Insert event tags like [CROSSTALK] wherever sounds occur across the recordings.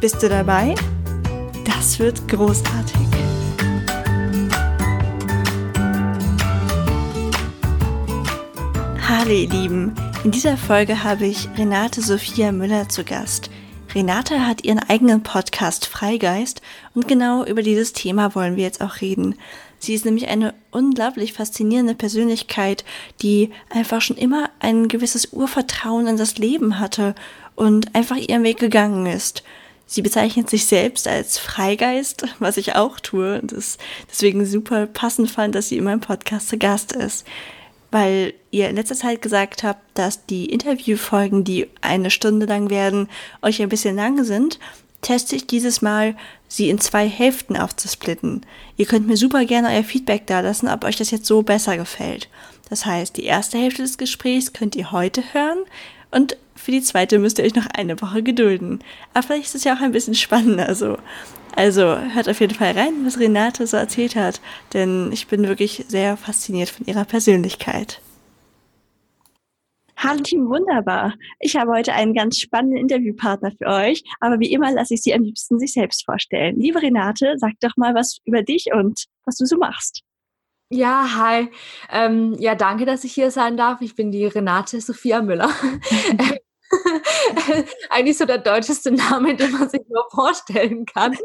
Bist du dabei? Das wird großartig. Hallo ihr Lieben, in dieser Folge habe ich Renate Sophia Müller zu Gast. Renate hat ihren eigenen Podcast Freigeist und genau über dieses Thema wollen wir jetzt auch reden. Sie ist nämlich eine unglaublich faszinierende Persönlichkeit, die einfach schon immer ein gewisses Urvertrauen in das Leben hatte und einfach ihren Weg gegangen ist. Sie bezeichnet sich selbst als Freigeist, was ich auch tue und es deswegen super passend fand, dass sie in meinem Podcast zu Gast ist. Weil ihr in letzter Zeit gesagt habt, dass die Interviewfolgen, die eine Stunde lang werden, euch ein bisschen lang sind, teste ich dieses Mal, sie in zwei Hälften aufzusplitten. Ihr könnt mir super gerne euer Feedback da lassen, ob euch das jetzt so besser gefällt. Das heißt, die erste Hälfte des Gesprächs könnt ihr heute hören und für die zweite müsst ihr euch noch eine Woche gedulden. Aber vielleicht ist es ja auch ein bisschen spannender so. Also hört auf jeden Fall rein, was Renate so erzählt hat, denn ich bin wirklich sehr fasziniert von ihrer Persönlichkeit. Hallo Team Wunderbar. Ich habe heute einen ganz spannenden Interviewpartner für euch, aber wie immer lasse ich Sie am liebsten sich selbst vorstellen. Liebe Renate, sag doch mal was über dich und was du so machst. Ja, hi. Ähm, ja, danke, dass ich hier sein darf. Ich bin die Renate Sophia Müller. [LAUGHS] Eigentlich so der deutscheste Name, den man sich nur vorstellen kann.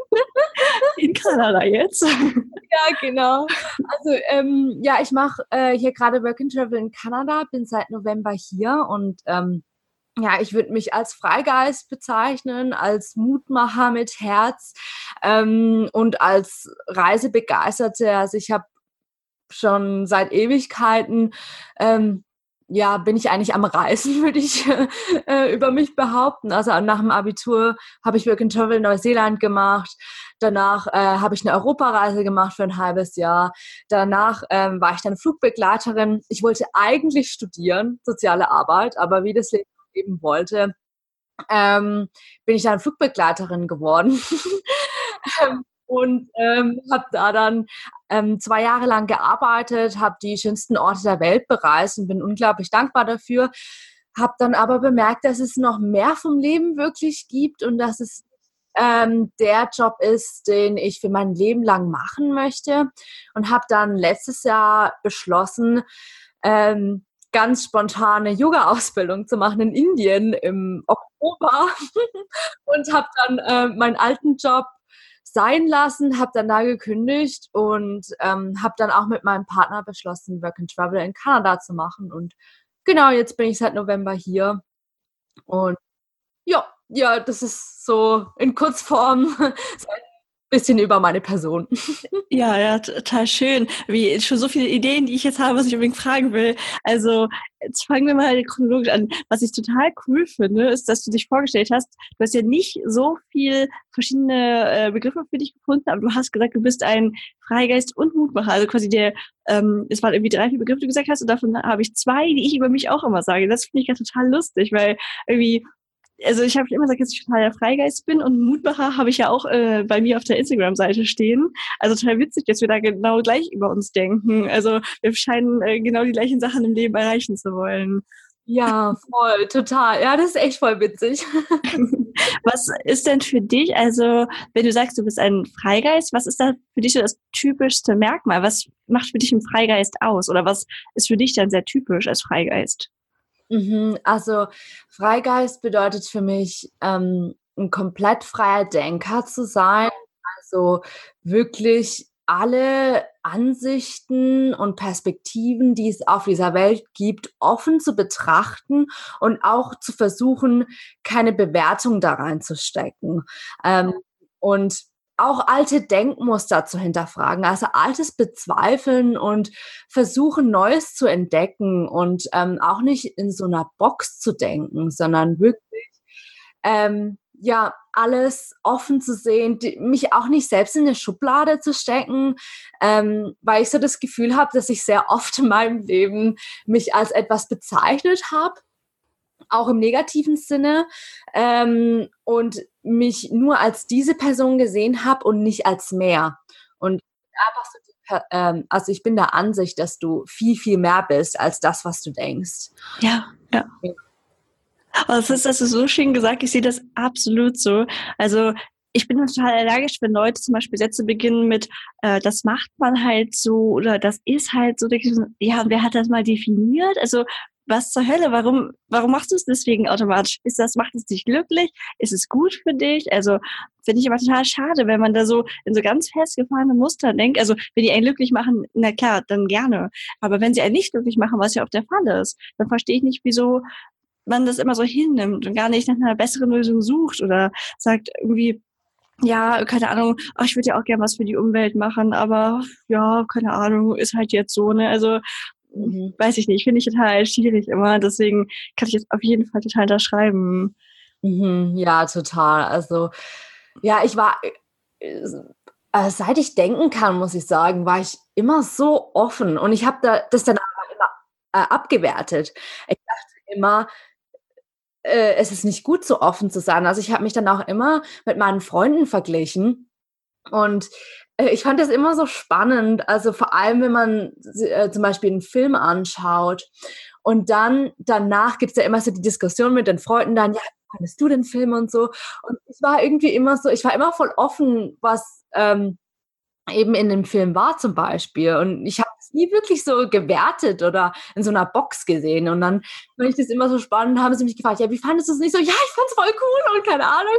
In Kanada jetzt. Ja, genau. Also ähm, ja, ich mache äh, hier gerade Work and Travel in Kanada, bin seit November hier und ähm, ja, ich würde mich als Freigeist bezeichnen, als Mutmacher mit Herz ähm, und als Reisebegeisterte. Also ich habe schon seit Ewigkeiten ähm, ja, bin ich eigentlich am Reisen, [LAUGHS] würde ich äh, über mich behaupten. Also nach dem Abitur habe ich Work and Travel in Neuseeland gemacht. Danach äh, habe ich eine Europareise gemacht für ein halbes Jahr. Danach ähm, war ich dann Flugbegleiterin. Ich wollte eigentlich studieren, soziale Arbeit, aber wie das Leben eben wollte, ähm, bin ich dann Flugbegleiterin geworden. [LAUGHS] Ähm, und ähm, habe da dann ähm, zwei Jahre lang gearbeitet, habe die schönsten Orte der Welt bereist und bin unglaublich dankbar dafür. Habe dann aber bemerkt, dass es noch mehr vom Leben wirklich gibt und dass es ähm, der Job ist, den ich für mein Leben lang machen möchte. Und habe dann letztes Jahr beschlossen, ähm, ganz spontane Yoga-Ausbildung zu machen in Indien im Oktober [LAUGHS] und habe dann äh, meinen alten Job sein lassen, habe dann da gekündigt und ähm, habe dann auch mit meinem Partner beschlossen, Work and Travel in Kanada zu machen. Und genau, jetzt bin ich seit November hier. Und ja, ja, das ist so in Kurzform [LAUGHS] bisschen über meine Person. [LAUGHS] Ja, ja, total schön. Wie schon so viele Ideen, die ich jetzt habe, was ich unbedingt fragen will. Also, jetzt fangen wir mal chronologisch an. Was ich total cool finde, ist, dass du dich vorgestellt hast, du hast ja nicht so viel verschiedene äh, Begriffe für dich gefunden, aber du hast gesagt, du bist ein Freigeist und Mutmacher. Also quasi der, ähm, es waren irgendwie drei, vier Begriffe, die du gesagt hast, und davon habe ich zwei, die ich über mich auch immer sage. Das finde ich ja total lustig, weil irgendwie also ich habe immer gesagt, dass ich total der Freigeist bin und Mutmacher habe ich ja auch äh, bei mir auf der Instagram-Seite stehen. Also total witzig, dass wir da genau gleich über uns denken. Also wir scheinen äh, genau die gleichen Sachen im Leben erreichen zu wollen. Ja, voll, total. Ja, das ist echt voll witzig. [LAUGHS] was ist denn für dich, also wenn du sagst, du bist ein Freigeist, was ist da für dich so das typischste Merkmal? Was macht für dich ein Freigeist aus? Oder was ist für dich dann sehr typisch als Freigeist? Mhm, also Freigeist bedeutet für mich, ähm, ein komplett freier Denker zu sein. Also wirklich alle Ansichten und Perspektiven, die es auf dieser Welt gibt, offen zu betrachten und auch zu versuchen, keine Bewertung da reinzustecken. Ähm, und auch alte Denkmuster zu hinterfragen, also altes bezweifeln und versuchen, Neues zu entdecken und ähm, auch nicht in so einer Box zu denken, sondern wirklich ähm, ja alles offen zu sehen, die, mich auch nicht selbst in eine Schublade zu stecken, ähm, weil ich so das Gefühl habe, dass ich sehr oft in meinem Leben mich als etwas bezeichnet habe, auch im negativen Sinne, ähm, und mich nur als diese Person gesehen habe und nicht als mehr. Und einfach so ähm, also ich bin der Ansicht, dass du viel, viel mehr bist als das, was du denkst. Ja, ja. Aber das ist, ist so schön gesagt. Ich sehe das absolut so. Also ich bin total allergisch, wenn Leute zum Beispiel Sätze beginnen mit, äh, das macht man halt so oder das ist halt so. Ja, wer hat das mal definiert? Also was zur Hölle? Warum, warum machst du es deswegen automatisch? Ist das, macht es dich glücklich? Ist es gut für dich? Also, finde ich aber total schade, wenn man da so in so ganz festgefahrene Muster denkt. Also, wenn die einen glücklich machen, na klar, dann gerne. Aber wenn sie einen nicht glücklich machen, was ja auch der Fall ist, dann verstehe ich nicht, wieso man das immer so hinnimmt und gar nicht nach einer besseren Lösung sucht oder sagt irgendwie, ja, keine Ahnung, ach, ich würde ja auch gern was für die Umwelt machen, aber ja, keine Ahnung, ist halt jetzt so, ne? Also. Weiß ich nicht, finde ich total schwierig immer. Deswegen kann ich jetzt auf jeden Fall total da schreiben. Mhm, ja, total. Also, ja, ich war, äh, äh, seit ich denken kann, muss ich sagen, war ich immer so offen und ich habe da, das dann immer äh, abgewertet. Ich dachte immer, äh, es ist nicht gut, so offen zu sein. Also ich habe mich dann auch immer mit meinen Freunden verglichen und äh, ich fand das immer so spannend. Also vor allem, wenn man äh, zum Beispiel einen Film anschaut und dann danach gibt es ja immer so die Diskussion mit den Freunden dann, ja, fandest du den Film und so. Und ich war irgendwie immer so, ich war immer voll offen, was ähm, eben in dem Film war zum Beispiel. Und ich habe es nie wirklich so gewertet oder in so einer Box gesehen. Und dann fand ich das immer so spannend, haben sie mich gefragt, ja, wie fandest du es nicht so? Ja, ich fand es voll cool und keine Ahnung.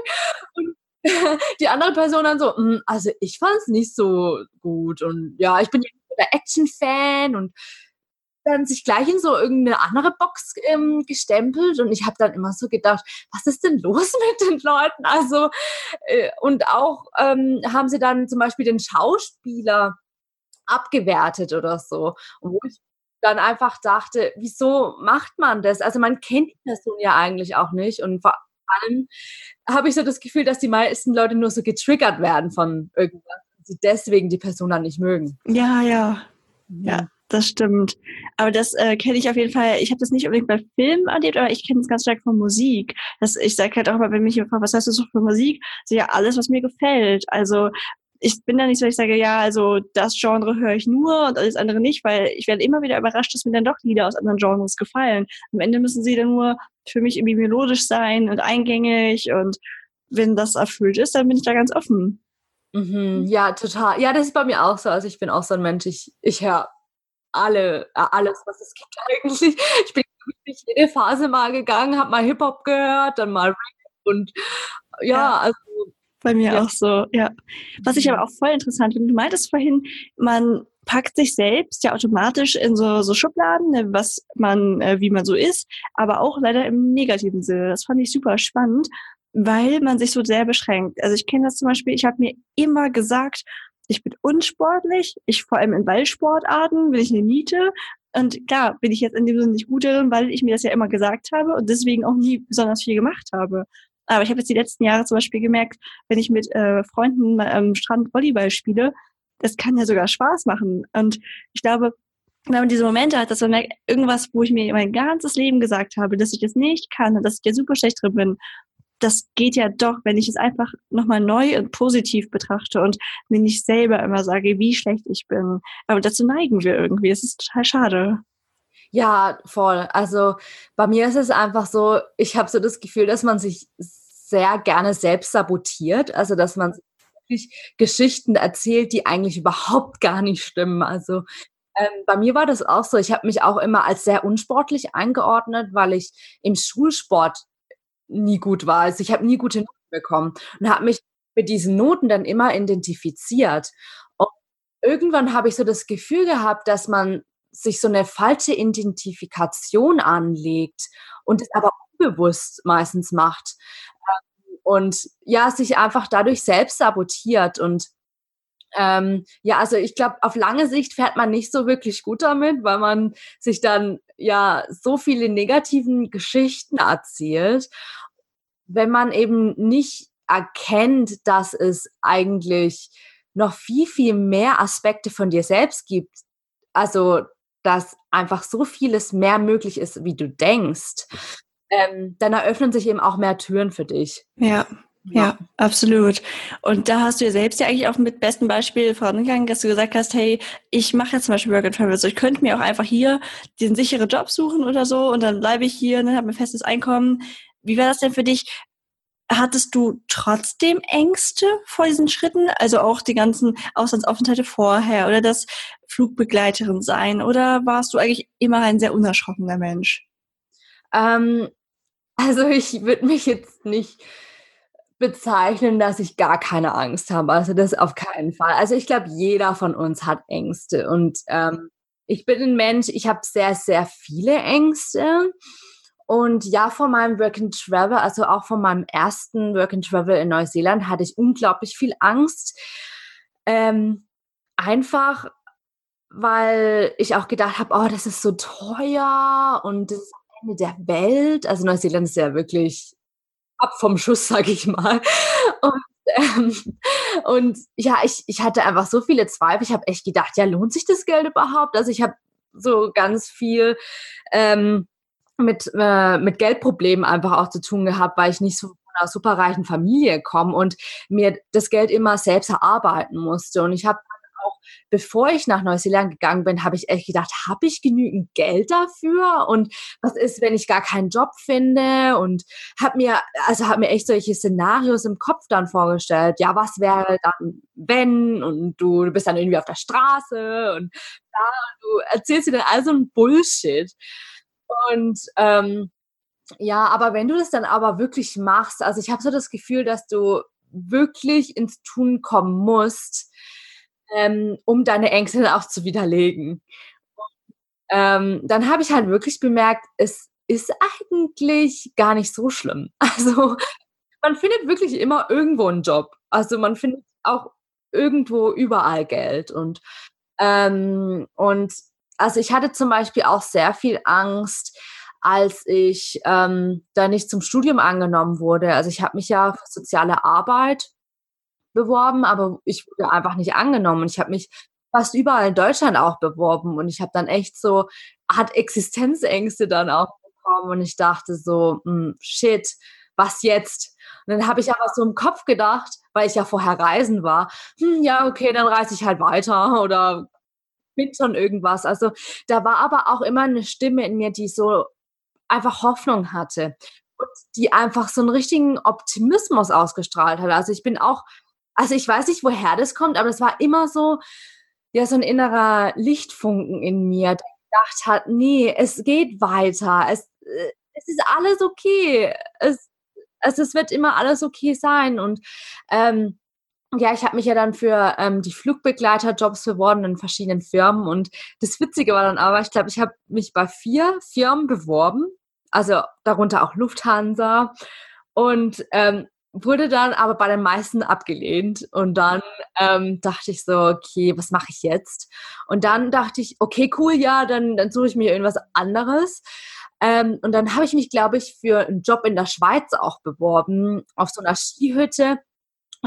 Und [LAUGHS] die andere Person dann so, hm, also ich fand es nicht so gut und ja, ich bin ja Action-Fan und dann sich gleich in so irgendeine andere Box ähm, gestempelt und ich habe dann immer so gedacht, was ist denn los [LAUGHS] mit den Leuten? Also äh, und auch ähm, haben sie dann zum Beispiel den Schauspieler abgewertet oder so, wo ich dann einfach dachte, wieso macht man das? Also man kennt die Person ja eigentlich auch nicht und allem habe ich so das Gefühl, dass die meisten Leute nur so getriggert werden von irgendwas sie deswegen die Person dann nicht mögen. Ja, ja. Ja, das stimmt. Aber das äh, kenne ich auf jeden Fall. Ich habe das nicht unbedingt bei Filmen erlebt, aber ich kenne es ganz stark von Musik. Das, ich sage halt auch mal, wenn mich jemand fragt, was hast du so für Musik? So ja, alles, was mir gefällt. Also ich bin da nicht so, ich sage, ja, also das Genre höre ich nur und alles andere nicht, weil ich werde immer wieder überrascht, dass mir dann doch Lieder aus anderen Genres gefallen. Am Ende müssen sie dann nur für mich irgendwie melodisch sein und eingängig und wenn das erfüllt ist, dann bin ich da ganz offen. Mhm, ja, total. Ja, das ist bei mir auch so. Also ich bin auch so ein Mensch, ich, ich höre alle, äh, alles, was es gibt [LAUGHS] eigentlich. Ich bin durch jede Phase mal gegangen, habe mal Hip-Hop gehört, dann mal Rap und ja, ja. also bei mir ja. auch so, ja. Was ich aber auch voll interessant finde, du meintest vorhin, man packt sich selbst ja automatisch in so, so Schubladen, ne, was man, äh, wie man so ist, aber auch leider im negativen Sinne. Das fand ich super spannend, weil man sich so sehr beschränkt. Also ich kenne das zum Beispiel, ich habe mir immer gesagt, ich bin unsportlich, ich vor allem in Ballsportarten bin ich eine Niete. Und klar, bin ich jetzt in dem Sinne nicht gut darin, weil ich mir das ja immer gesagt habe und deswegen auch nie besonders viel gemacht habe. Aber ich habe jetzt die letzten Jahre zum Beispiel gemerkt, wenn ich mit äh, Freunden am Strand Volleyball spiele, das kann ja sogar Spaß machen. Und ich glaube, wenn man diese Momente hat, dass man merkt, irgendwas, wo ich mir mein ganzes Leben gesagt habe, dass ich das nicht kann und dass ich ja super schlecht drin bin, das geht ja doch, wenn ich es einfach nochmal neu und positiv betrachte und mir nicht selber immer sage, wie schlecht ich bin. Aber dazu neigen wir irgendwie. Es ist total schade. Ja, voll. Also bei mir ist es einfach so, ich habe so das Gefühl, dass man sich sehr gerne selbst sabotiert. Also dass man wirklich Geschichten erzählt, die eigentlich überhaupt gar nicht stimmen. Also ähm, bei mir war das auch so. Ich habe mich auch immer als sehr unsportlich eingeordnet, weil ich im Schulsport nie gut war. Also ich habe nie gute Noten bekommen und habe mich mit diesen Noten dann immer identifiziert. Und irgendwann habe ich so das Gefühl gehabt, dass man sich so eine falsche Identifikation anlegt und es aber unbewusst meistens macht. Ähm, und ja, sich einfach dadurch selbst sabotiert. Und ähm, ja, also ich glaube, auf lange Sicht fährt man nicht so wirklich gut damit, weil man sich dann ja so viele negativen Geschichten erzählt, wenn man eben nicht erkennt, dass es eigentlich noch viel, viel mehr Aspekte von dir selbst gibt. Also, dass einfach so vieles mehr möglich ist, wie du denkst, ähm, dann eröffnen sich eben auch mehr Türen für dich. Ja. Ja, absolut. Und da hast du ja selbst ja eigentlich auch mit bestem Beispiel vorangegangen, dass du gesagt hast, hey, ich mache jetzt zum Beispiel Work and Travel. So, ich könnte mir auch einfach hier diesen sicheren Job suchen oder so und dann bleibe ich hier, ne, habe ein festes Einkommen. Wie war das denn für dich? Hattest du trotzdem Ängste vor diesen Schritten? Also auch die ganzen Auslandsaufenthalte vorher oder das Flugbegleiterin sein? Oder warst du eigentlich immer ein sehr unerschrockener Mensch? Ähm, also ich würde mich jetzt nicht bezeichnen, dass ich gar keine Angst habe. Also das auf keinen Fall. Also ich glaube, jeder von uns hat Ängste. Und ähm, ich bin ein Mensch, ich habe sehr, sehr viele Ängste. Und ja, vor meinem Work and Travel, also auch von meinem ersten Work and Travel in Neuseeland, hatte ich unglaublich viel Angst. Ähm, einfach, weil ich auch gedacht habe, oh, das ist so teuer und das Ende der Welt. Also Neuseeland ist ja wirklich ab vom Schuss, [LAUGHS] sag ich mal. Und, ähm, und ja, ich, ich hatte einfach so viele Zweifel. Ich habe echt gedacht, ja, lohnt sich das Geld überhaupt? Also ich habe so ganz viel ähm, mit, äh, mit Geldproblemen einfach auch zu tun gehabt, weil ich nicht so von einer superreichen Familie komme und mir das Geld immer selbst erarbeiten musste. Und ich habe auch, bevor ich nach Neuseeland gegangen bin, habe ich echt gedacht, habe ich genügend Geld dafür? Und was ist, wenn ich gar keinen Job finde? Und habe mir, also habe mir echt solche Szenarios im Kopf dann vorgestellt. Ja, was wäre dann, wenn? Und du, du bist dann irgendwie auf der Straße und da, und du erzählst dir dann all so ein Bullshit. Und ähm, ja, aber wenn du das dann aber wirklich machst, also ich habe so das Gefühl, dass du wirklich ins Tun kommen musst, ähm, um deine Ängste auch zu widerlegen. ähm, dann habe ich halt wirklich bemerkt, es ist eigentlich gar nicht so schlimm. [LAUGHS] Also man findet wirklich immer irgendwo einen Job. Also man findet auch irgendwo überall Geld und ähm, und also ich hatte zum Beispiel auch sehr viel Angst, als ich ähm, da nicht zum Studium angenommen wurde. Also ich habe mich ja für soziale Arbeit beworben, aber ich wurde einfach nicht angenommen. Und ich habe mich fast überall in Deutschland auch beworben und ich habe dann echt so hat Existenzängste dann auch bekommen und ich dachte so hm, shit was jetzt und dann habe ich aber so im Kopf gedacht weil ich ja vorher reisen war hm, ja okay dann reise ich halt weiter oder mit schon irgendwas. Also da war aber auch immer eine Stimme in mir, die so einfach Hoffnung hatte und die einfach so einen richtigen Optimismus ausgestrahlt hat. Also ich bin auch, also ich weiß nicht, woher das kommt, aber es war immer so, ja, so ein innerer Lichtfunken in mir, der gedacht hat, nee, es geht weiter, es, äh, es ist alles okay, es, es, es wird immer alles okay sein und ähm, ja, ich habe mich ja dann für ähm, die Flugbegleiterjobs beworben in verschiedenen Firmen. Und das Witzige war dann aber, ich glaube, ich habe mich bei vier Firmen beworben, also darunter auch Lufthansa. Und ähm, wurde dann aber bei den meisten abgelehnt. Und dann ähm, dachte ich so, okay, was mache ich jetzt? Und dann dachte ich, okay, cool, ja, dann, dann suche ich mir irgendwas anderes. Ähm, und dann habe ich mich, glaube ich, für einen Job in der Schweiz auch beworben, auf so einer Skihütte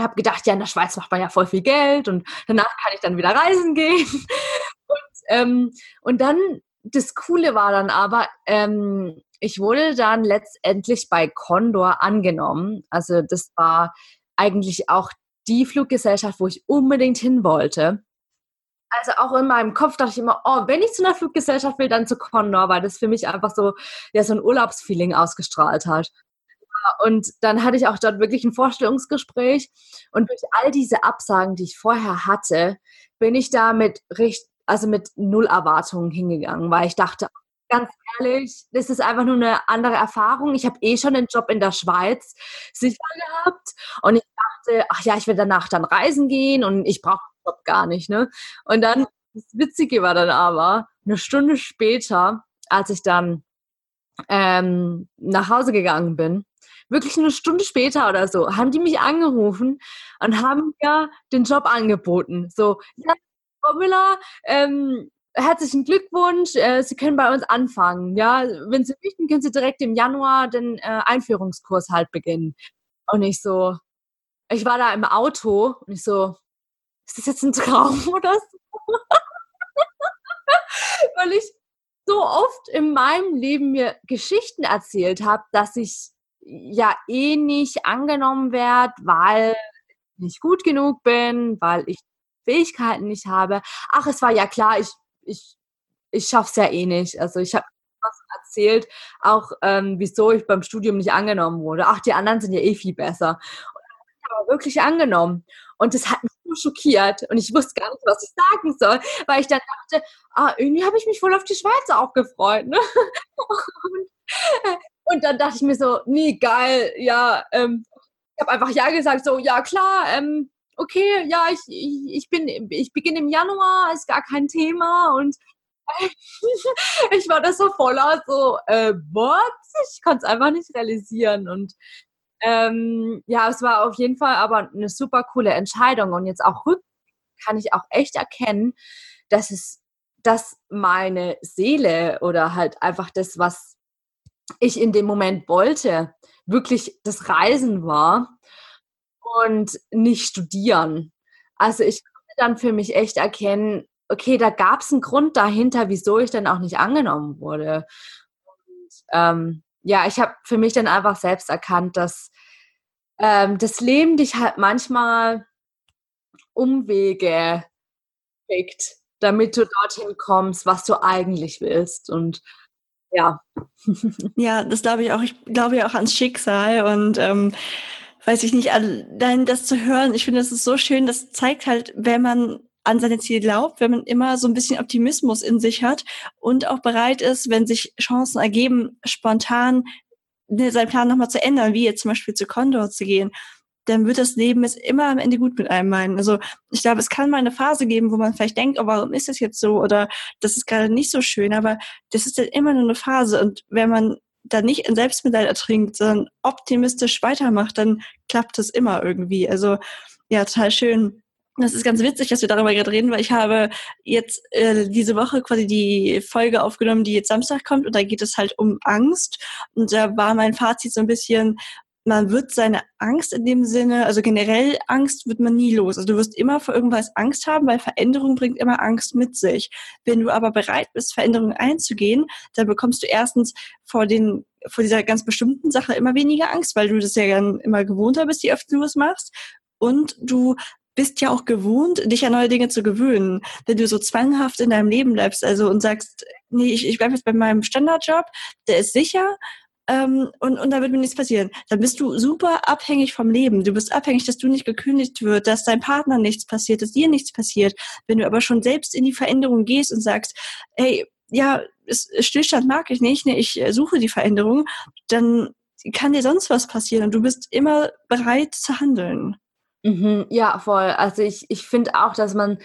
habe gedacht, ja, in der Schweiz macht man ja voll viel Geld und danach kann ich dann wieder reisen gehen. [LAUGHS] Und, ähm, und dann, das Coole war dann aber, ähm, ich wurde dann letztendlich bei Condor angenommen. Also das war eigentlich auch die Fluggesellschaft, wo ich unbedingt hin wollte. Also auch in meinem Kopf dachte ich immer, oh, wenn ich zu einer Fluggesellschaft will, dann zu Condor, weil das für mich einfach so, ja, so ein Urlaubsfeeling ausgestrahlt hat. Und dann hatte ich auch dort wirklich ein Vorstellungsgespräch. Und durch all diese Absagen, die ich vorher hatte, bin ich da mit, also mit null Erwartungen hingegangen, weil ich dachte, ganz ehrlich, das ist einfach nur eine andere Erfahrung. Ich habe eh schon einen Job in der Schweiz sicher gehabt und ich dachte, ach ja, ich will danach dann reisen gehen und ich brauche den Job gar nicht. Ne? Und dann, das Witzige war dann aber, eine Stunde später, als ich dann ähm, nach Hause gegangen bin, wirklich eine Stunde später oder so, haben die mich angerufen und haben mir den Job angeboten. So, ja, Frau Müller, ähm, herzlichen Glückwunsch, äh, Sie können bei uns anfangen. Ja, wenn Sie möchten, können Sie direkt im Januar den äh, Einführungskurs halt beginnen. Und ich so, ich war da im Auto und ich so, ist das jetzt ein Traum [LAUGHS] oder so? Weil ich so oft in meinem Leben mir Geschichten erzählt habe, dass ich ja eh nicht angenommen werde, weil ich nicht gut genug bin, weil ich Fähigkeiten nicht habe. Ach, es war ja klar, ich, ich, ich schaff's ja eh nicht. Also ich habe was erzählt, auch ähm, wieso ich beim Studium nicht angenommen wurde. Ach, die anderen sind ja eh viel besser. Und ich habe wirklich angenommen. Und das hat mich so schockiert und ich wusste gar nicht, was ich sagen soll, weil ich dann dachte, ah, irgendwie habe ich mich voll auf die Schweiz auch gefreut. Ne? [LAUGHS] Und, und, dann dachte ich mir so, nee, geil, ja, ähm, ich habe einfach ja gesagt, so, ja klar, ähm, okay, ja, ich, ich, ich bin, ich beginne im Januar, ist gar kein Thema. Und [LAUGHS] ich war da so voller, so, äh, what? Ich konnte es einfach nicht realisieren. Und ähm, ja, es war auf jeden Fall aber eine super coole Entscheidung. Und jetzt auch rück kann ich auch echt erkennen, dass es, dass meine Seele oder halt einfach das, was ich in dem Moment wollte, wirklich das Reisen war und nicht studieren. Also ich konnte dann für mich echt erkennen, okay, da gab es einen Grund dahinter, wieso ich dann auch nicht angenommen wurde. Und ähm, ja, ich habe für mich dann einfach selbst erkannt, dass ähm, das Leben dich halt manchmal Umwege kriegt, damit du dorthin kommst, was du eigentlich willst. Und ja. Ja, das glaube ich auch. Ich glaube ja auch ans Schicksal und ähm, weiß ich nicht, allein das zu hören, ich finde, das ist so schön, das zeigt halt, wenn man an seine Ziele glaubt, wenn man immer so ein bisschen Optimismus in sich hat und auch bereit ist, wenn sich Chancen ergeben, spontan ne, seinen Plan nochmal zu ändern, wie jetzt zum Beispiel zu Condor zu gehen, dann wird das Leben es immer am Ende gut mit einem meinen. Also ich glaube, es kann mal eine Phase geben, wo man vielleicht denkt, oh, warum ist das jetzt so? Oder das ist gerade nicht so schön, aber das ist dann immer nur eine Phase. Und wenn man da nicht in Selbstmitleid ertrinkt, sondern optimistisch weitermacht, dann klappt es immer irgendwie. Also ja, total schön. Das ist ganz witzig, dass wir darüber gerade reden, weil ich habe jetzt äh, diese Woche quasi die Folge aufgenommen, die jetzt Samstag kommt und da geht es halt um Angst und da war mein Fazit so ein bisschen, man wird seine Angst in dem Sinne, also generell Angst wird man nie los. Also du wirst immer vor irgendwas Angst haben, weil Veränderung bringt immer Angst mit sich. Wenn du aber bereit bist, Veränderungen einzugehen, dann bekommst du erstens vor den vor dieser ganz bestimmten Sache immer weniger Angst, weil du das ja dann immer gewohnter bist, je öfter du es machst. Und du bist ja auch gewohnt, dich an neue Dinge zu gewöhnen. Wenn du so zwanghaft in deinem Leben bleibst, also und sagst, nee, ich, ich bleibe jetzt bei meinem Standardjob, der ist sicher, ähm, und, und da wird mir nichts passieren. Dann bist du super abhängig vom Leben. Du bist abhängig, dass du nicht gekündigt wird, dass dein Partner nichts passiert, dass dir nichts passiert. Wenn du aber schon selbst in die Veränderung gehst und sagst, hey, ja, Stillstand mag ich nicht, ne, ich suche die Veränderung, dann kann dir sonst was passieren und du bist immer bereit zu handeln. Mhm, ja, voll. Also ich, ich finde auch, dass man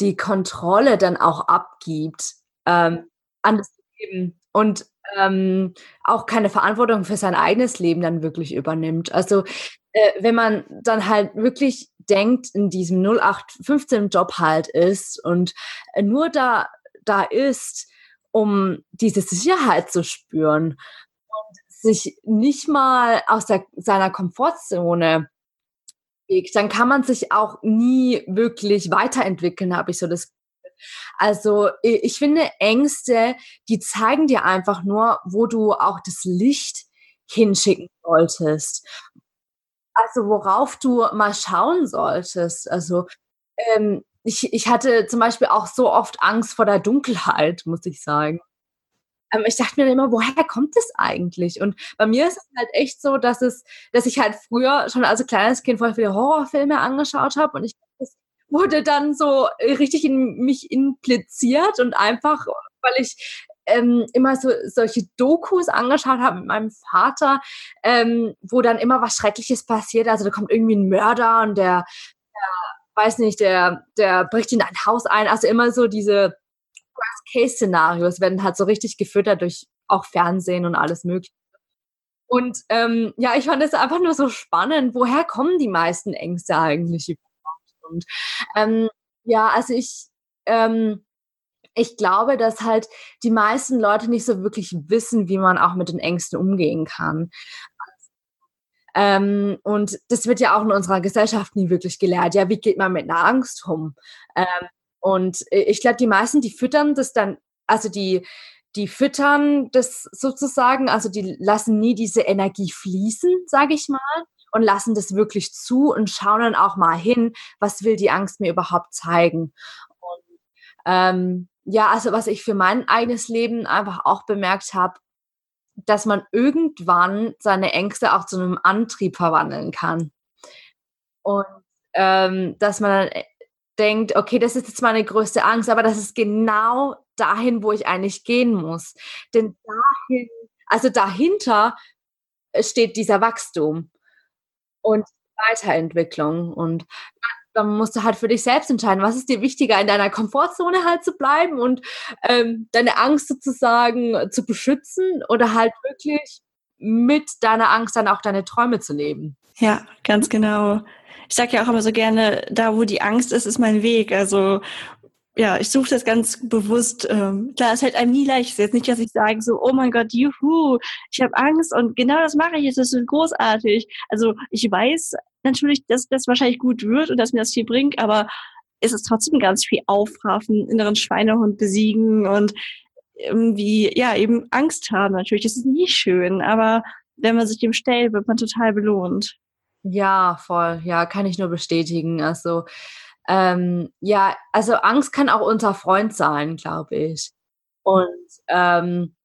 die Kontrolle dann auch abgibt ähm, an das Leben und ähm, auch keine Verantwortung für sein eigenes Leben dann wirklich übernimmt. Also äh, wenn man dann halt wirklich denkt, in diesem 0815 Job halt ist und äh, nur da, da ist, um diese Sicherheit zu spüren und sich nicht mal aus der, seiner Komfortzone dann kann man sich auch nie wirklich weiterentwickeln, habe ich so das also ich finde Ängste, die zeigen dir einfach nur, wo du auch das Licht hinschicken solltest. Also worauf du mal schauen solltest. Also ähm, ich, ich hatte zum Beispiel auch so oft Angst vor der Dunkelheit, muss ich sagen ähm, ich dachte mir immer, woher kommt das eigentlich? Und bei mir ist es halt echt so, dass es, dass ich halt früher schon als kleines Kind voll viele Horrorfilme angeschaut habe und ich wurde dann so richtig in mich impliziert und einfach, weil ich ähm, immer so solche Dokus angeschaut habe mit meinem Vater, ähm, wo dann immer was Schreckliches passiert. Also da kommt irgendwie ein Mörder und der, der weiß nicht, der, der bricht in ein Haus ein. Also immer so diese Worst-Case-Szenarios werden halt so richtig gefüttert durch auch Fernsehen und alles mögliche. Und ähm, ja, ich fand es einfach nur so spannend, woher kommen die meisten Ängste eigentlich? Und ähm, ja, also ich, ähm, ich glaube, dass halt die meisten Leute nicht so wirklich wissen, wie man auch mit den Ängsten umgehen kann. Ähm, und das wird ja auch in unserer Gesellschaft nie wirklich gelehrt. Ja, wie geht man mit einer Angst um? Ähm, und ich glaube, die meisten, die füttern das dann, also die, die füttern das sozusagen, also die lassen nie diese Energie fließen, sage ich mal, und lassen das wirklich zu und schauen dann auch mal hin, was will die Angst mir überhaupt zeigen. Und ähm, ja, also was ich für mein eigenes Leben einfach auch bemerkt habe, dass man irgendwann seine Ängste auch zu einem Antrieb verwandeln kann. Und ähm, dass man dann äh, denkt, okay, das ist jetzt meine größte Angst, aber das ist genau dahin, wo ich eigentlich gehen muss. Denn dahin, also dahinter steht dieser Wachstum und Weiterentwicklung. Und dann musst du halt für dich selbst entscheiden, was ist dir wichtiger, in deiner Komfortzone halt zu bleiben und ähm, deine Angst sozusagen zu beschützen oder halt wirklich mit deiner Angst dann auch deine Träume zu leben. Ja, ganz genau. Ich sage ja auch immer so gerne, da wo die Angst ist, ist mein Weg. Also ja, ich suche das ganz bewusst. Ähm, klar, es hält einem nie leicht. Es ist jetzt nicht, dass ich sage so, oh mein Gott, juhu, ich habe Angst und genau das mache ich jetzt, das ist großartig. Also ich weiß natürlich, dass das wahrscheinlich gut wird und dass mir das viel bringt, aber es ist trotzdem ganz viel aufraffen, inneren Schweinehund besiegen und irgendwie, ja, eben Angst haben natürlich. Das ist nie schön, aber wenn man sich dem stellt, wird man total belohnt. Ja, voll. Ja, kann ich nur bestätigen. Also, ähm, ja, also Angst kann auch unser Freund sein, glaube ich. Und ähm,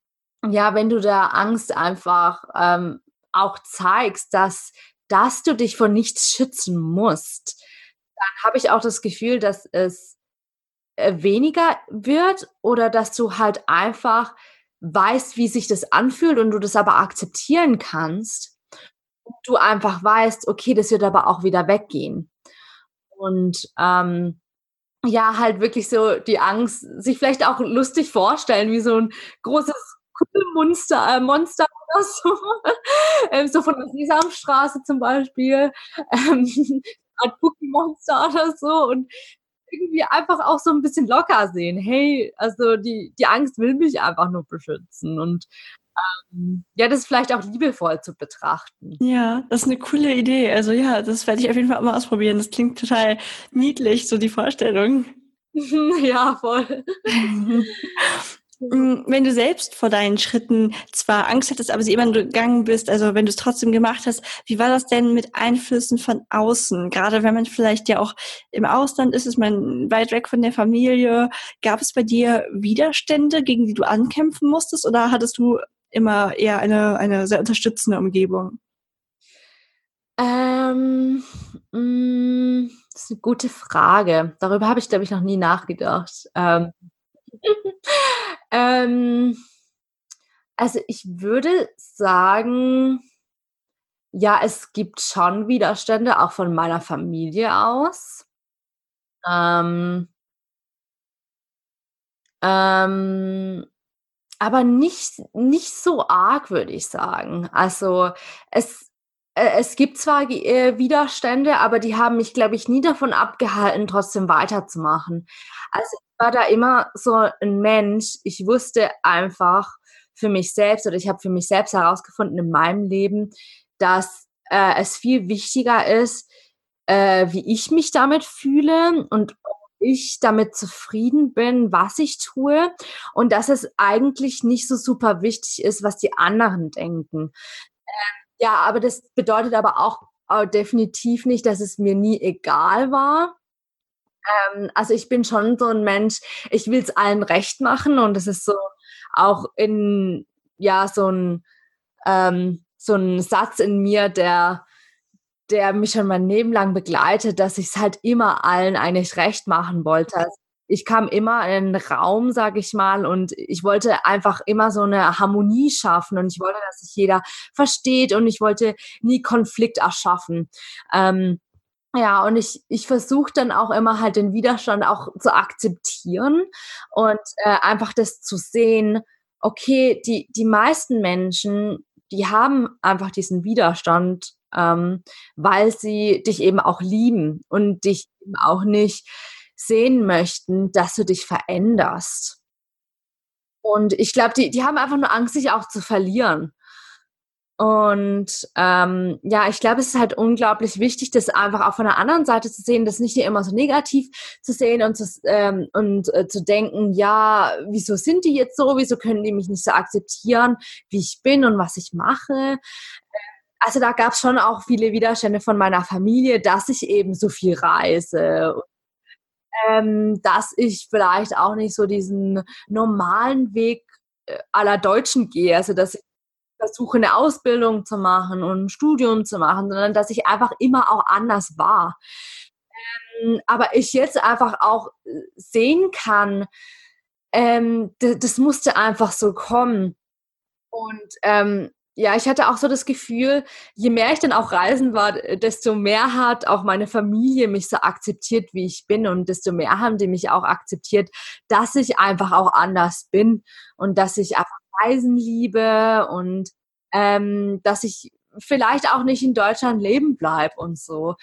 ja, wenn du der Angst einfach ähm, auch zeigst, dass dass du dich vor nichts schützen musst, dann habe ich auch das Gefühl, dass es äh, weniger wird oder dass du halt einfach weißt, wie sich das anfühlt und du das aber akzeptieren kannst. Und du einfach weißt, okay, das wird aber auch wieder weggehen. Und ähm, ja, halt wirklich so die Angst, sich vielleicht auch lustig vorstellen, wie so ein großes Monster, äh, Monster [LAUGHS] oder so. ähm, so von der Sesamstraße zum Beispiel. Ähm, [LAUGHS] ein Cookie-Monster oder so. Und irgendwie einfach auch so ein bisschen locker sehen. Hey, also die, die Angst will mich einfach nur beschützen. Und ähm, ja, das vielleicht auch liebevoll zu betrachten. Ja, das ist eine coole Idee. Also ja, das werde ich auf jeden Fall mal ausprobieren. Das klingt total niedlich, so die Vorstellung. [LAUGHS] ja, voll. [LAUGHS] Mm, wenn du selbst vor deinen Schritten zwar Angst hattest, aber sie immer gegangen bist, also wenn du es trotzdem gemacht hast, wie war das denn mit Einflüssen von außen? Gerade wenn man vielleicht ja auch im Ausland ist, ist man weit weg von der Familie. Gab es bei dir Widerstände, gegen die du ankämpfen musstest, oder hattest du immer eher eine, eine sehr unterstützende Umgebung? Ähm, mh, mm, das ist eine gute Frage. Darüber habe ich, glaube ich, noch nie nachgedacht. Ähm, [LAUGHS] ähm, also ich würde sagen, ja, es gibt schon Widerstände, auch von meiner Familie aus. Ähm, ähm, aber nicht, nicht so arg, würde ich sagen. Also es, äh, es gibt zwar äh, Widerstände, aber die haben mich, glaube ich, nie davon abgehalten, trotzdem weiterzumachen. Also war da immer so ein Mensch, ich wusste einfach für mich selbst oder ich habe für mich selbst herausgefunden in meinem Leben, dass äh, es viel wichtiger ist, äh, wie ich mich damit fühle und ob ich damit zufrieden bin, was ich tue und dass es eigentlich nicht so super wichtig ist, was die anderen denken. Äh, ja, aber das bedeutet aber auch äh, definitiv nicht, dass es mir nie egal war. Ähm, also ich bin schon so ein Mensch, ich will es allen recht machen und es ist so auch in, ja, so ein, ähm, so ein Satz in mir, der, der mich schon mein Leben lang begleitet, dass ich es halt immer allen eigentlich recht machen wollte. Also ich kam immer in einen Raum, sage ich mal, und ich wollte einfach immer so eine Harmonie schaffen und ich wollte, dass sich jeder versteht und ich wollte nie Konflikt erschaffen. Ähm, ja, und ich, ich versuche dann auch immer halt den Widerstand auch zu akzeptieren und äh, einfach das zu sehen, okay, die, die meisten Menschen, die haben einfach diesen Widerstand, ähm, weil sie dich eben auch lieben und dich eben auch nicht sehen möchten, dass du dich veränderst. Und ich glaube, die, die haben einfach nur Angst, sich auch zu verlieren. Und ähm, ja, ich glaube, es ist halt unglaublich wichtig, das einfach auch von der anderen Seite zu sehen, das nicht immer so negativ zu sehen und zu, ähm, und äh, zu denken, ja, wieso sind die jetzt so, wieso können die mich nicht so akzeptieren, wie ich bin und was ich mache. Also da gab es schon auch viele Widerstände von meiner Familie, dass ich eben so viel reise. Ähm, dass ich vielleicht auch nicht so diesen normalen Weg äh, aller Deutschen gehe, also dass ich versuche, eine Ausbildung zu machen und ein Studium zu machen, sondern dass ich einfach immer auch anders war. Ähm, aber ich jetzt einfach auch äh, sehen kann, ähm, das musste einfach so kommen. Und ähm, ja, ich hatte auch so das Gefühl, je mehr ich dann auch reisen war, desto mehr hat auch meine Familie mich so akzeptiert, wie ich bin und desto mehr haben die mich auch akzeptiert, dass ich einfach auch anders bin und dass ich einfach Reisen liebe und ähm, dass ich vielleicht auch nicht in Deutschland leben bleibe und so.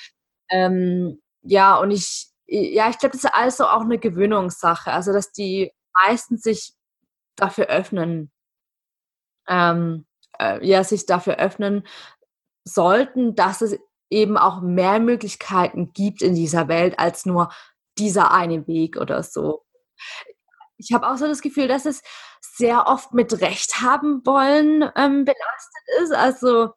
Ähm, ja, und ich, ja, ich glaube, das ist also auch eine Gewöhnungssache. Also, dass die meisten sich dafür öffnen, ähm, äh, ja, sich dafür öffnen sollten, dass es eben auch mehr Möglichkeiten gibt in dieser Welt als nur dieser eine Weg oder so. Ich habe auch so das Gefühl, dass es sehr oft mit Recht haben wollen ähm, belastet ist. Also,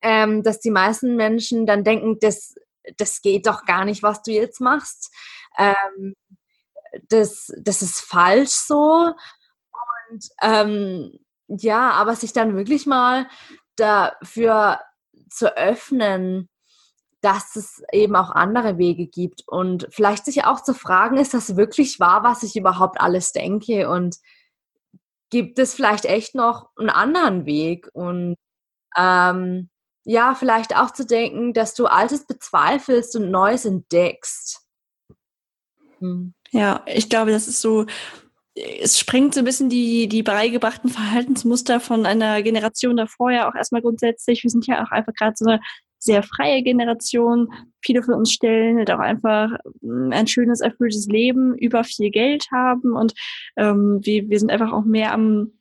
ähm, dass die meisten Menschen dann denken, das, das geht doch gar nicht, was du jetzt machst. Ähm, das, das ist falsch so. Und ähm, ja, aber sich dann wirklich mal dafür zu öffnen, dass es eben auch andere Wege gibt und vielleicht sich auch zu fragen, ist das wirklich wahr, was ich überhaupt alles denke und gibt es vielleicht echt noch einen anderen Weg und ähm, ja, vielleicht auch zu denken, dass du Altes bezweifelst und Neues entdeckst. Hm. Ja, ich glaube, das ist so es sprengt so ein bisschen die, die beigebrachten Verhaltensmuster von einer Generation davor ja auch erstmal grundsätzlich. Wir sind ja auch einfach gerade so eine sehr freie Generation. Viele von uns stellen halt auch einfach hm, ein schönes, erfülltes Leben über viel Geld haben und ähm, wir, wir sind einfach auch mehr am,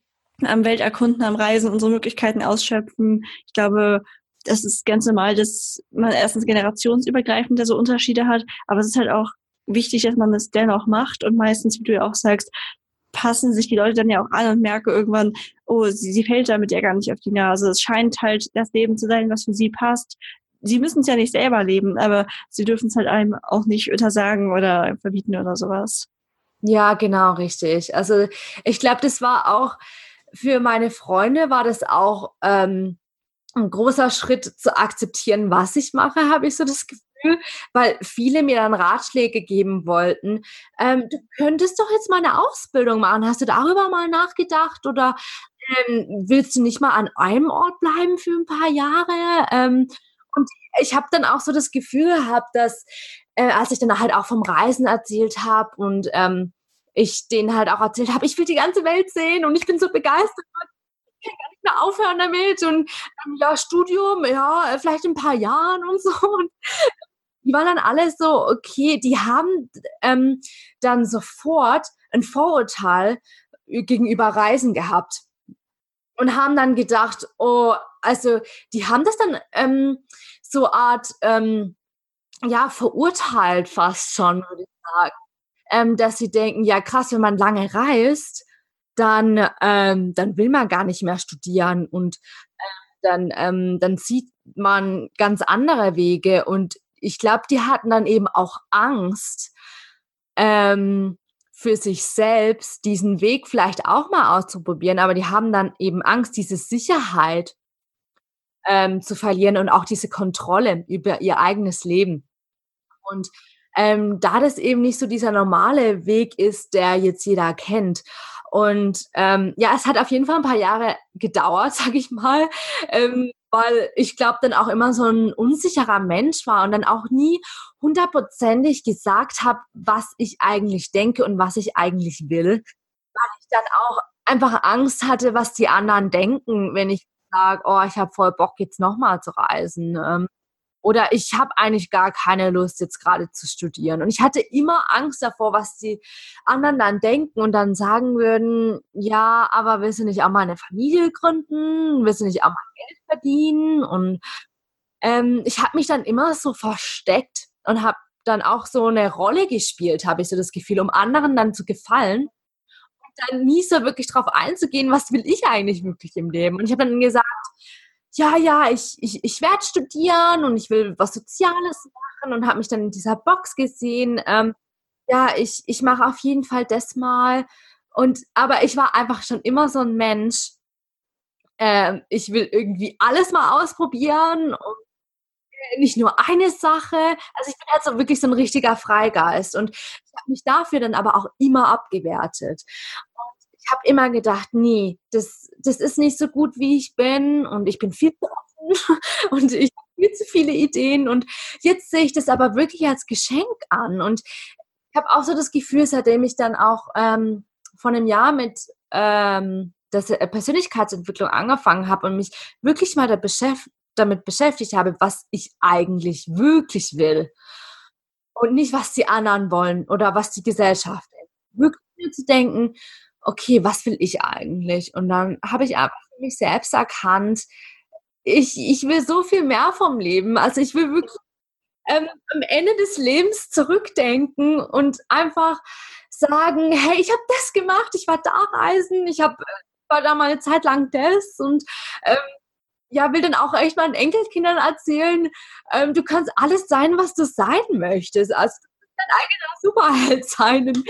am Welterkunden, am Reisen, unsere Möglichkeiten ausschöpfen. Ich glaube, das ist ganz normal, dass man erstens generationsübergreifend so Unterschiede hat, aber es ist halt auch wichtig, dass man das dennoch macht und meistens, wie du ja auch sagst, passen sich die Leute dann ja auch an und merke irgendwann, oh, sie, sie fällt damit ja gar nicht auf die Nase. Es scheint halt das Leben zu sein, was für sie passt. Sie müssen es ja nicht selber leben, aber sie dürfen es halt einem auch nicht untersagen oder verbieten oder sowas. Ja, genau, richtig. Also ich glaube, das war auch für meine Freunde war das auch ähm, ein großer Schritt zu akzeptieren, was ich mache, habe ich so das Gefühl weil viele mir dann Ratschläge geben wollten. Ähm, du könntest doch jetzt mal eine Ausbildung machen. Hast du darüber mal nachgedacht oder ähm, willst du nicht mal an einem Ort bleiben für ein paar Jahre? Ähm, und ich habe dann auch so das Gefühl gehabt, dass äh, als ich dann halt auch vom Reisen erzählt habe und ähm, ich denen halt auch erzählt habe, ich will die ganze Welt sehen und ich bin so begeistert. Ich kann gar nicht mehr aufhören damit und ähm, ja, Studium, ja, vielleicht in ein paar Jahren und so. Und die waren dann alle so, okay, die haben ähm, dann sofort ein Vorurteil gegenüber Reisen gehabt und haben dann gedacht, oh, also die haben das dann ähm, so Art, ähm, ja, verurteilt fast schon, würde ich sagen, ähm, dass sie denken, ja krass, wenn man lange reist, dann, ähm, dann will man gar nicht mehr studieren und äh, dann, ähm, dann zieht man ganz andere Wege und ich glaube, die hatten dann eben auch Angst ähm, für sich selbst, diesen Weg vielleicht auch mal auszuprobieren, aber die haben dann eben Angst, diese Sicherheit ähm, zu verlieren und auch diese Kontrolle über ihr eigenes Leben. Und ähm, da das eben nicht so dieser normale Weg ist, der jetzt jeder kennt. Und ähm, ja, es hat auf jeden Fall ein paar Jahre gedauert, [LAUGHS] sag ich mal, ähm, weil ich glaube, dann auch immer so ein unsicherer Mensch war und dann auch nie hundertprozentig gesagt habe, was ich eigentlich denke und was ich eigentlich will, weil ich dann auch einfach Angst hatte, was die anderen denken, wenn ich sage, oh, ich habe voll Bock jetzt nochmal zu reisen. Ähm, oder ich habe eigentlich gar keine Lust, jetzt gerade zu studieren. Und ich hatte immer Angst davor, was die anderen dann denken und dann sagen würden, ja, aber willst du nicht auch mal eine Familie gründen? Willst du nicht auch mal Geld verdienen? Und ähm, ich habe mich dann immer so versteckt und habe dann auch so eine Rolle gespielt, habe ich so das Gefühl, um anderen dann zu gefallen. Und dann nie so wirklich drauf einzugehen, was will ich eigentlich wirklich im Leben. Und ich habe dann gesagt, ja, ja, ich, ich, ich werde studieren und ich will was Soziales machen und habe mich dann in dieser Box gesehen. Ähm, ja, ich, ich mache auf jeden Fall das mal. Und aber ich war einfach schon immer so ein Mensch. Ähm, ich will irgendwie alles mal ausprobieren und äh, nicht nur eine Sache. Also ich bin halt so wirklich so ein richtiger Freigeist und ich habe mich dafür dann aber auch immer abgewertet. Und ich habe immer gedacht, nee, das, das ist nicht so gut, wie ich bin und ich bin viel zu offen [LAUGHS] und ich habe viel zu viele Ideen und jetzt sehe ich das aber wirklich als Geschenk an und ich habe auch so das Gefühl, seitdem ich dann auch ähm, vor einem Jahr mit ähm, der Persönlichkeitsentwicklung angefangen habe und mich wirklich mal da beschäft damit beschäftigt habe, was ich eigentlich wirklich will und nicht, was die anderen wollen oder was die Gesellschaft will. Wirklich zu denken, okay, was will ich eigentlich? Und dann habe ich einfach für mich selbst erkannt, ich, ich will so viel mehr vom Leben. Also ich will wirklich ähm, am Ende des Lebens zurückdenken und einfach sagen, hey, ich habe das gemacht, ich war da reisen, ich habe war da mal eine Zeit lang das und ähm, ja, will dann auch echt meinen Enkelkindern erzählen, ähm, du kannst alles sein, was du sein möchtest. Also du kannst dein eigener Superheld [LAUGHS] sein in, in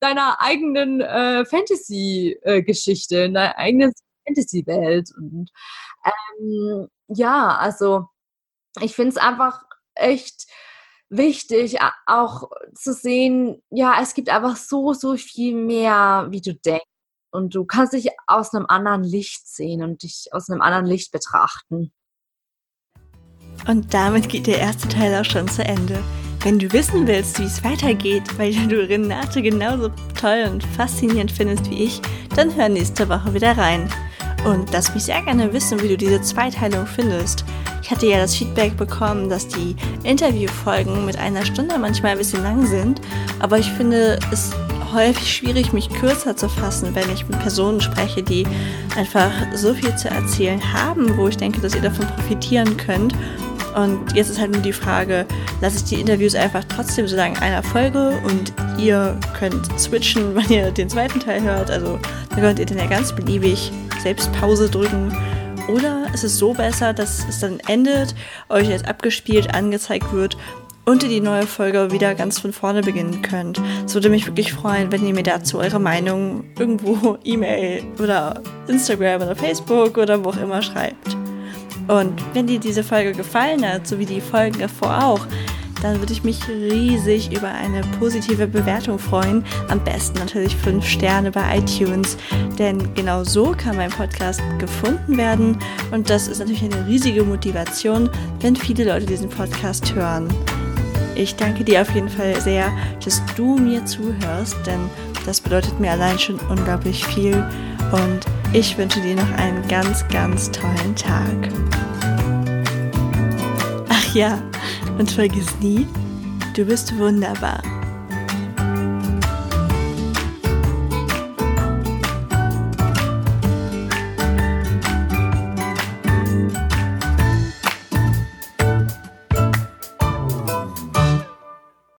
deiner eigenen äh, Fantasy-Geschichte, in deiner eigenen Fantasy-Welt. Und ähm, ja, also ich finde es einfach echt wichtig, auch zu sehen, ja, es gibt einfach so, so viel mehr, wie du denkst. Und du kannst dich aus einem anderen Licht sehen und dich aus einem anderen Licht betrachten. Und damit geht der erste Teil auch schon zu Ende. Wenn du wissen willst, wie es weitergeht, weil du Renate genauso toll und faszinierend findest wie ich, dann hör nächste Woche wieder rein. Und lass mich sehr gerne wissen, wie du diese Zweiteilung findest. Ich hatte ja das Feedback bekommen, dass die Interviewfolgen mit einer Stunde manchmal ein bisschen lang sind, aber ich finde es häufig schwierig, mich kürzer zu fassen, wenn ich mit Personen spreche, die einfach so viel zu erzählen haben, wo ich denke, dass ihr davon profitieren könnt. Und jetzt ist halt nur die Frage, lasse ich die Interviews einfach trotzdem so lange einer Folge und ihr könnt switchen, [LAUGHS] wenn ihr den zweiten Teil hört. Also da könnt ihr dann ja ganz beliebig selbst Pause drücken. Oder ist es so besser, dass es dann endet, euch jetzt abgespielt angezeigt wird und ihr die neue Folge wieder ganz von vorne beginnen könnt. Es würde mich wirklich freuen, wenn ihr mir dazu eure Meinung irgendwo [LAUGHS] E-Mail oder Instagram oder Facebook oder wo auch immer schreibt. Und wenn dir diese Folge gefallen hat, so wie die Folgen davor auch, dann würde ich mich riesig über eine positive Bewertung freuen. Am besten natürlich 5 Sterne bei iTunes, denn genau so kann mein Podcast gefunden werden und das ist natürlich eine riesige Motivation, wenn viele Leute diesen Podcast hören. Ich danke dir auf jeden Fall sehr, dass du mir zuhörst, denn das bedeutet mir allein schon unglaublich viel und ich wünsche dir noch einen ganz, ganz tollen Tag. Ach ja, und vergiss nie, du bist wunderbar.